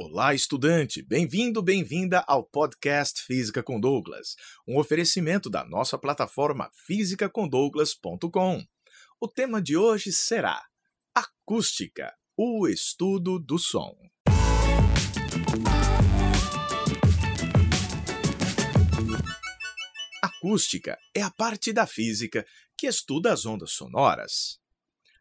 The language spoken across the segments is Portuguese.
Olá, estudante! Bem-vindo, bem-vinda ao podcast Física com Douglas, um oferecimento da nossa plataforma fisicacondouglas.com. O tema de hoje será Acústica, o estudo do som. Acústica é a parte da física que estuda as ondas sonoras.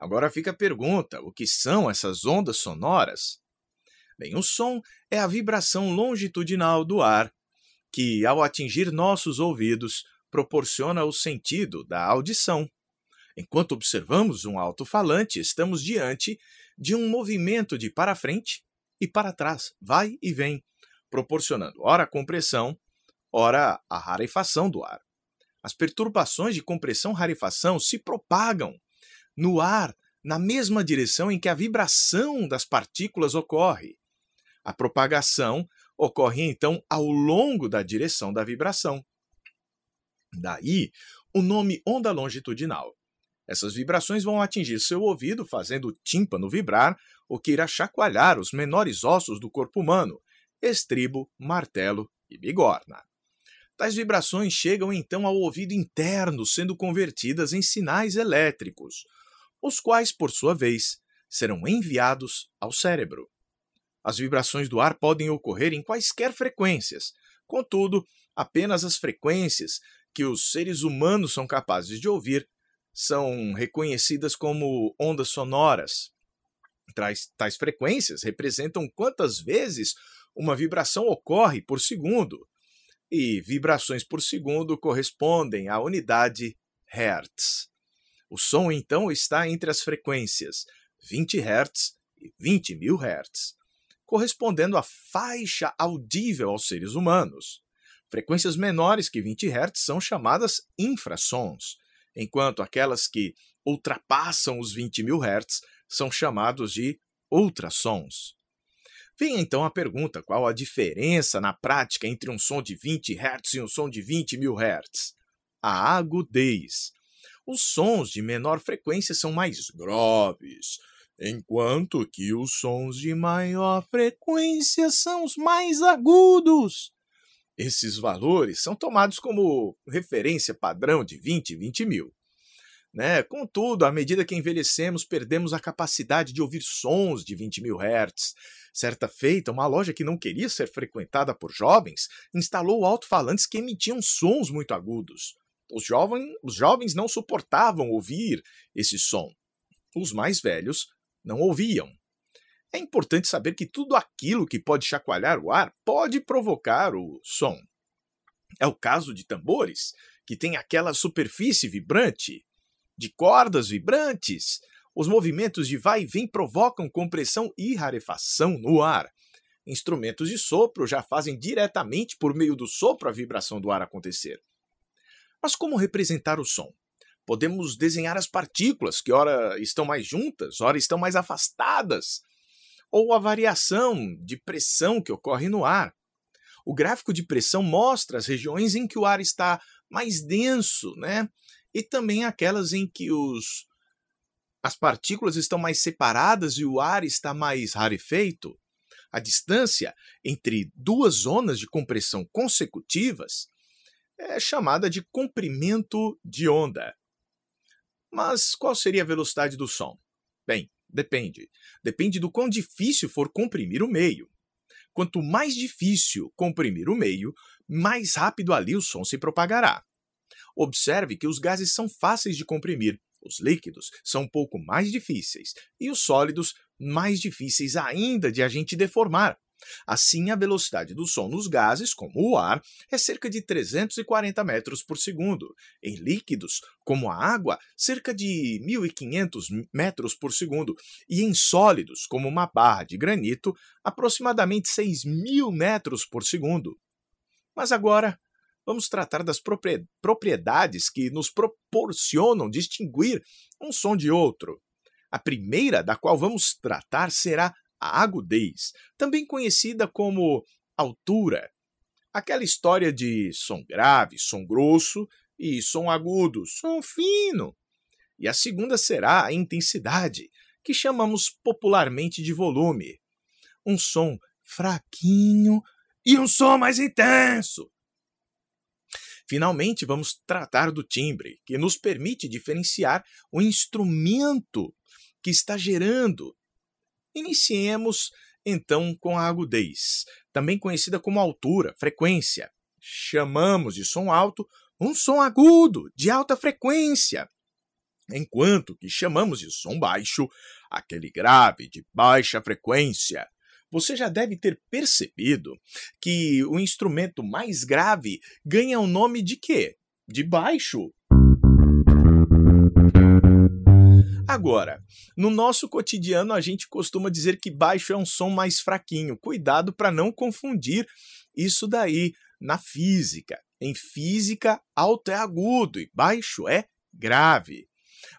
Agora fica a pergunta: o que são essas ondas sonoras? Bem, o som é a vibração longitudinal do ar, que, ao atingir nossos ouvidos, proporciona o sentido da audição. Enquanto observamos um alto-falante, estamos diante de um movimento de para frente e para trás, vai e vem, proporcionando ora a compressão, ora a rarefação do ar. As perturbações de compressão-rarefação se propagam no ar na mesma direção em que a vibração das partículas ocorre. A propagação ocorre então ao longo da direção da vibração. Daí o nome onda longitudinal. Essas vibrações vão atingir seu ouvido, fazendo o tímpano vibrar, o que irá chacoalhar os menores ossos do corpo humano, estribo, martelo e bigorna. Tais vibrações chegam então ao ouvido interno, sendo convertidas em sinais elétricos, os quais, por sua vez, serão enviados ao cérebro. As vibrações do ar podem ocorrer em quaisquer frequências, contudo, apenas as frequências que os seres humanos são capazes de ouvir são reconhecidas como ondas sonoras. Tais, frequências representam quantas vezes uma vibração ocorre por segundo, e vibrações por segundo correspondem à unidade Hertz. O som, então, está entre as frequências 20 Hz e 20 mil Hz correspondendo à faixa audível aos seres humanos. Frequências menores que 20 Hz são chamadas infrassons, enquanto aquelas que ultrapassam os 20 mil Hz são chamados de ultrassons. Vem então a pergunta: qual a diferença na prática entre um som de 20 Hz e um som de 20 mil Hz? A agudez. Os sons de menor frequência são mais graves, enquanto que os sons de maior frequência são os mais agudos. Esses valores são tomados como referência padrão de 20 e 20 mil. Né? Contudo, à medida que envelhecemos, perdemos a capacidade de ouvir sons de 20 mil hertz. Certa feita, uma loja que não queria ser frequentada por jovens instalou alto-falantes que emitiam sons muito agudos. Os, jovens, os jovens não suportavam ouvir esse som. Os mais velhos não ouviam. É importante saber que tudo aquilo que pode chacoalhar o ar pode provocar o som. É o caso de tambores, que tem aquela superfície vibrante, de cordas vibrantes. Os movimentos de vai e vem provocam compressão e rarefação no ar. Instrumentos de sopro já fazem diretamente por meio do sopro a vibração do ar acontecer. Mas como representar o som? Podemos desenhar as partículas, que ora estão mais juntas, ora estão mais afastadas, ou a variação de pressão que ocorre no ar. O gráfico de pressão mostra as regiões em que o ar está mais denso, né? E também aquelas em que os as partículas estão mais separadas e o ar está mais rarefeito. A distância entre duas zonas de compressão consecutivas é chamada de comprimento de onda. Mas qual seria a velocidade do som? Bem, depende. Depende do quão difícil for comprimir o meio. Quanto mais difícil comprimir o meio, mais rápido ali o som se propagará. Observe que os gases são fáceis de comprimir, os líquidos são um pouco mais difíceis e os sólidos mais difíceis ainda de a gente deformar. Assim, a velocidade do som nos gases, como o ar, é cerca de 340 metros por segundo. Em líquidos, como a água, cerca de 1.500 metros por segundo. E em sólidos, como uma barra de granito, aproximadamente 6.000 metros por segundo. Mas agora, vamos tratar das propriedades que nos proporcionam distinguir um som de outro. A primeira da qual vamos tratar será a agudez, também conhecida como altura. Aquela história de som grave, som grosso e som agudo, som fino. E a segunda será a intensidade, que chamamos popularmente de volume. Um som fraquinho e um som mais intenso. Finalmente, vamos tratar do timbre, que nos permite diferenciar o instrumento que está gerando. Iniciemos então com a agudez, também conhecida como altura, frequência. Chamamos de som alto um som agudo, de alta frequência, enquanto que chamamos de som baixo aquele grave de baixa frequência. Você já deve ter percebido que o instrumento mais grave ganha o nome de quê? De baixo. Agora, no nosso cotidiano a gente costuma dizer que baixo é um som mais fraquinho. Cuidado para não confundir isso daí na física. Em física, alto é agudo e baixo é grave.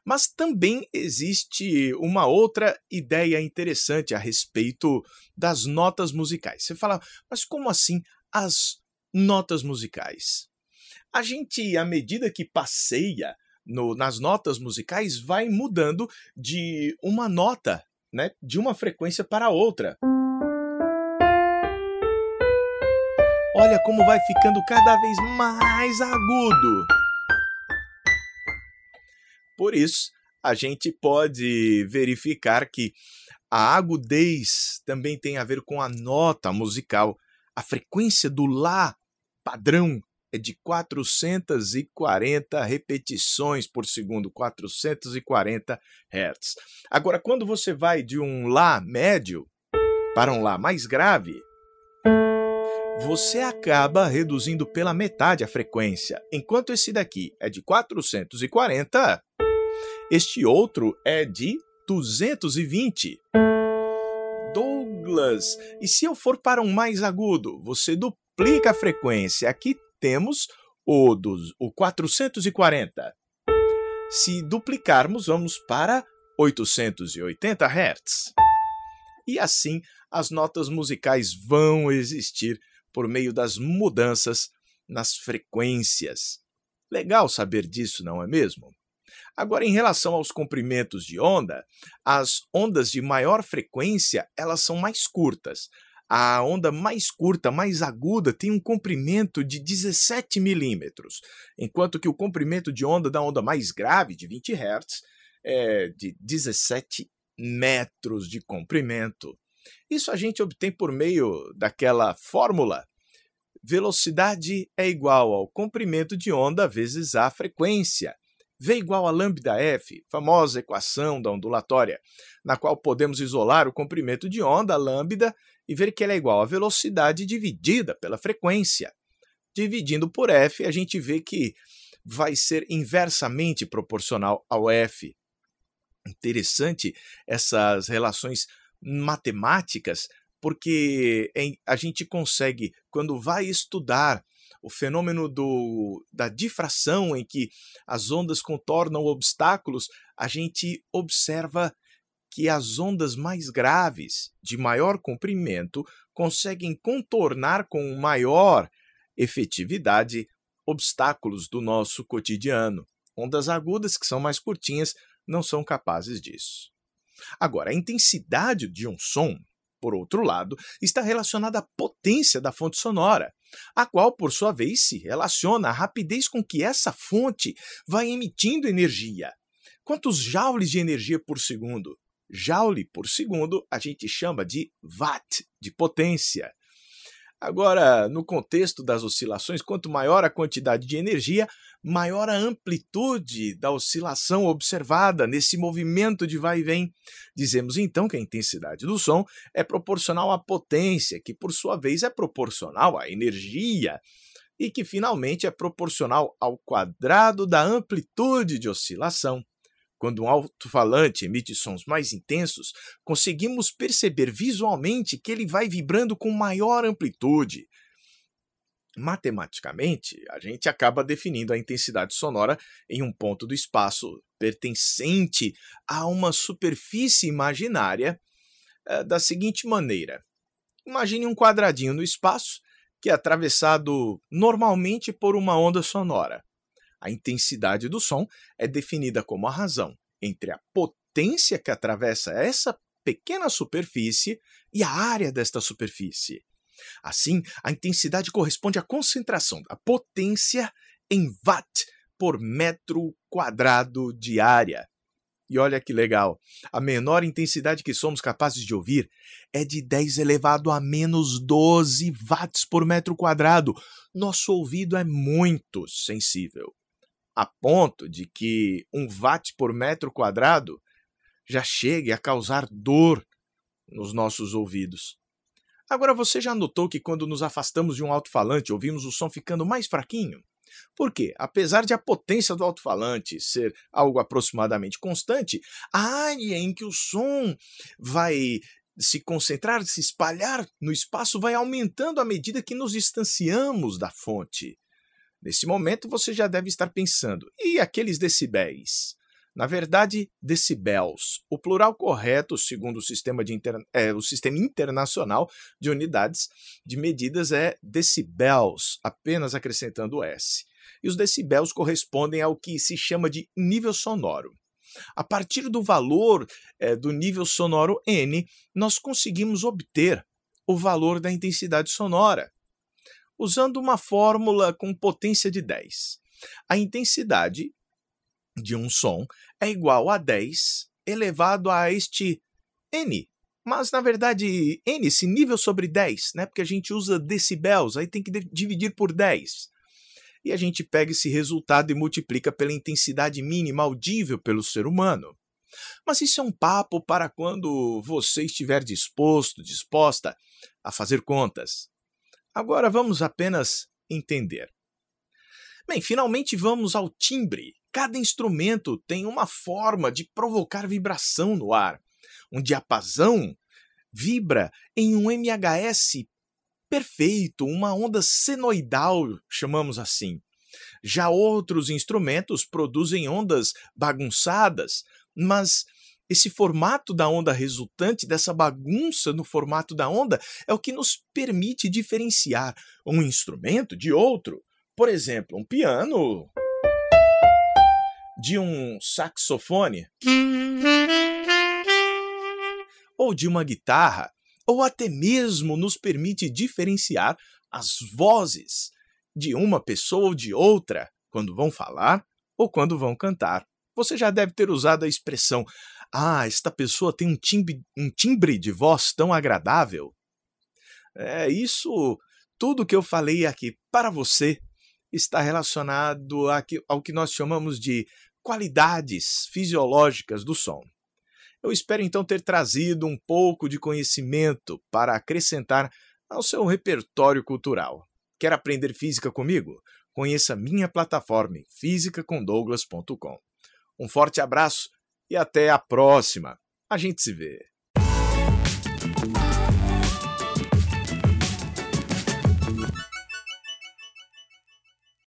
Mas também existe uma outra ideia interessante a respeito das notas musicais. Você fala, mas como assim as notas musicais? A gente, à medida que passeia no, nas notas musicais, vai mudando de uma nota, né, de uma frequência para outra. Olha como vai ficando cada vez mais agudo. Por isso, a gente pode verificar que a agudez também tem a ver com a nota musical. A frequência do Lá padrão é de 440 repetições por segundo, 440 Hz. Agora, quando você vai de um Lá médio para um Lá mais grave, você acaba reduzindo pela metade a frequência. Enquanto esse daqui é de 440, este outro é de 220. Douglas, e se eu for para um mais agudo, você duplica a frequência. Aqui temos o, dos, o 440. Se duplicarmos, vamos para 880 Hz. E assim as notas musicais vão existir por meio das mudanças nas frequências. Legal saber disso, não é mesmo? Agora, em relação aos comprimentos de onda, as ondas de maior frequência elas são mais curtas. A onda mais curta, mais aguda, tem um comprimento de 17 milímetros, enquanto que o comprimento de onda da onda mais grave, de 20 Hz, é de 17 metros de comprimento. Isso a gente obtém por meio daquela fórmula velocidade é igual ao comprimento de onda vezes a frequência. V igual a lambda f, famosa equação da ondulatória, na qual podemos isolar o comprimento de onda, lambda, e ver que ela é igual à velocidade dividida pela frequência. Dividindo por f, a gente vê que vai ser inversamente proporcional ao f. Interessante essas relações matemáticas, porque a gente consegue, quando vai estudar o fenômeno do, da difração, em que as ondas contornam obstáculos, a gente observa que as ondas mais graves, de maior comprimento, conseguem contornar com maior efetividade obstáculos do nosso cotidiano. Ondas agudas, que são mais curtinhas, não são capazes disso. Agora, a intensidade de um som por outro lado, está relacionada à potência da fonte sonora, a qual, por sua vez, se relaciona à rapidez com que essa fonte vai emitindo energia. Quantos joules de energia por segundo? Joule por segundo a gente chama de watt, de potência. Agora, no contexto das oscilações, quanto maior a quantidade de energia, maior a amplitude da oscilação observada nesse movimento de vai e vem. Dizemos então que a intensidade do som é proporcional à potência, que por sua vez é proporcional à energia, e que finalmente é proporcional ao quadrado da amplitude de oscilação. Quando um alto-falante emite sons mais intensos, conseguimos perceber visualmente que ele vai vibrando com maior amplitude. Matematicamente, a gente acaba definindo a intensidade sonora em um ponto do espaço pertencente a uma superfície imaginária eh, da seguinte maneira: imagine um quadradinho no espaço que é atravessado normalmente por uma onda sonora. A intensidade do som é definida como a razão entre a potência que atravessa essa pequena superfície e a área desta superfície. Assim, a intensidade corresponde à concentração da potência em watt por metro quadrado de área. E olha que legal, a menor intensidade que somos capazes de ouvir é de 10 elevado a menos 12 watts por metro quadrado. Nosso ouvido é muito sensível, a ponto de que um watt por metro quadrado já chegue a causar dor nos nossos ouvidos. Agora você já notou que quando nos afastamos de um alto-falante ouvimos o som ficando mais fraquinho? Porque, apesar de a potência do alto-falante ser algo aproximadamente constante, a área em que o som vai se concentrar, se espalhar no espaço vai aumentando à medida que nos distanciamos da fonte. Nesse momento você já deve estar pensando: e aqueles decibéis? Na verdade, decibels. O plural correto, segundo o sistema, de inter... é, o sistema internacional de unidades de medidas, é decibels, apenas acrescentando o S. E os decibels correspondem ao que se chama de nível sonoro. A partir do valor é, do nível sonoro N, nós conseguimos obter o valor da intensidade sonora, usando uma fórmula com potência de 10. A intensidade de um som é igual a 10 elevado a este n. Mas, na verdade, n, esse nível sobre 10, né? porque a gente usa decibels, aí tem que dividir por 10. E a gente pega esse resultado e multiplica pela intensidade mínima audível pelo ser humano. Mas isso é um papo para quando você estiver disposto, disposta a fazer contas. Agora vamos apenas entender. Bem, finalmente vamos ao timbre. Cada instrumento tem uma forma de provocar vibração no ar. Um diapasão vibra em um MHS perfeito, uma onda senoidal, chamamos assim. Já outros instrumentos produzem ondas bagunçadas, mas esse formato da onda resultante dessa bagunça no formato da onda é o que nos permite diferenciar um instrumento de outro. Por exemplo, um piano de um saxofone ou de uma guitarra, ou até mesmo nos permite diferenciar as vozes de uma pessoa ou de outra quando vão falar ou quando vão cantar. Você já deve ter usado a expressão: Ah, esta pessoa tem um timbre, um timbre de voz tão agradável. É isso, tudo que eu falei aqui para você está relacionado ao que nós chamamos de qualidades fisiológicas do som. Eu espero então ter trazido um pouco de conhecimento para acrescentar ao seu repertório cultural. Quer aprender física comigo? Conheça minha plataforma fisicacondouglas.com. Um forte abraço e até a próxima. A gente se vê.